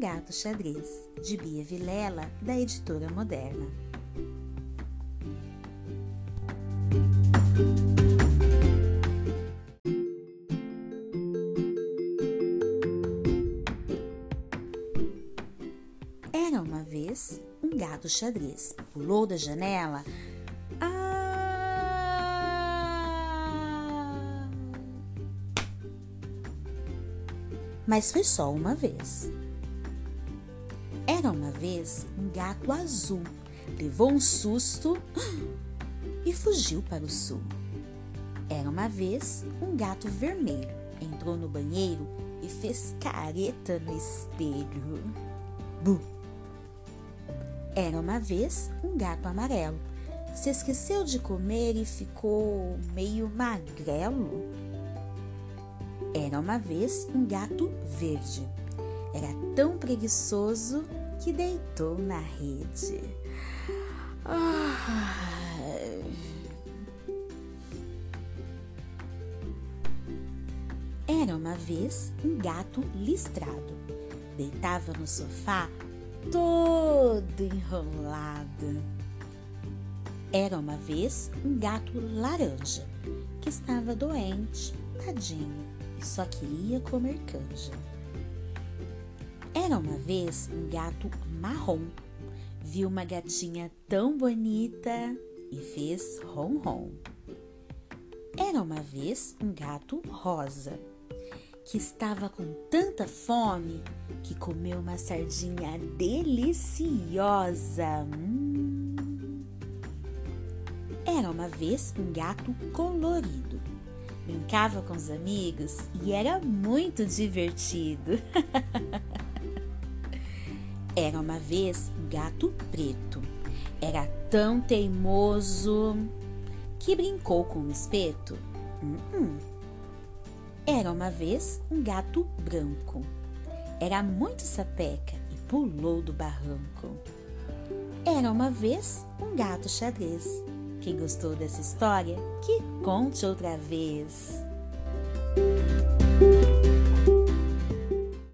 Gato Xadrez, de Bia Vilela, da editora Moderna. Era uma vez um gato xadrez. Pulou da janela. Mas foi só uma vez. Era uma vez um gato azul. Levou um susto e fugiu para o sul. Era uma vez um gato vermelho. Entrou no banheiro e fez careta no espelho. Bu! Era uma vez um gato amarelo. Se esqueceu de comer e ficou meio magrelo. Era uma vez um gato verde. Era tão preguiçoso que deitou na rede. Ah. Era uma vez um gato listrado. Deitava no sofá todo enrolado. Era uma vez um gato laranja que estava doente, tadinho, e só queria comer canja. Era uma vez um gato marrom. Viu uma gatinha tão bonita e fez ron-ron. Era uma vez um gato rosa que estava com tanta fome que comeu uma sardinha deliciosa. Hum. Era uma vez um gato colorido. Brincava com os amigos e era muito divertido. era uma vez um gato preto. Era tão teimoso que brincou com um espeto. Hum, hum. Era uma vez um gato branco. Era muito sapeca e pulou do barranco. Era uma vez um gato xadrez que gostou dessa história, que conte outra vez.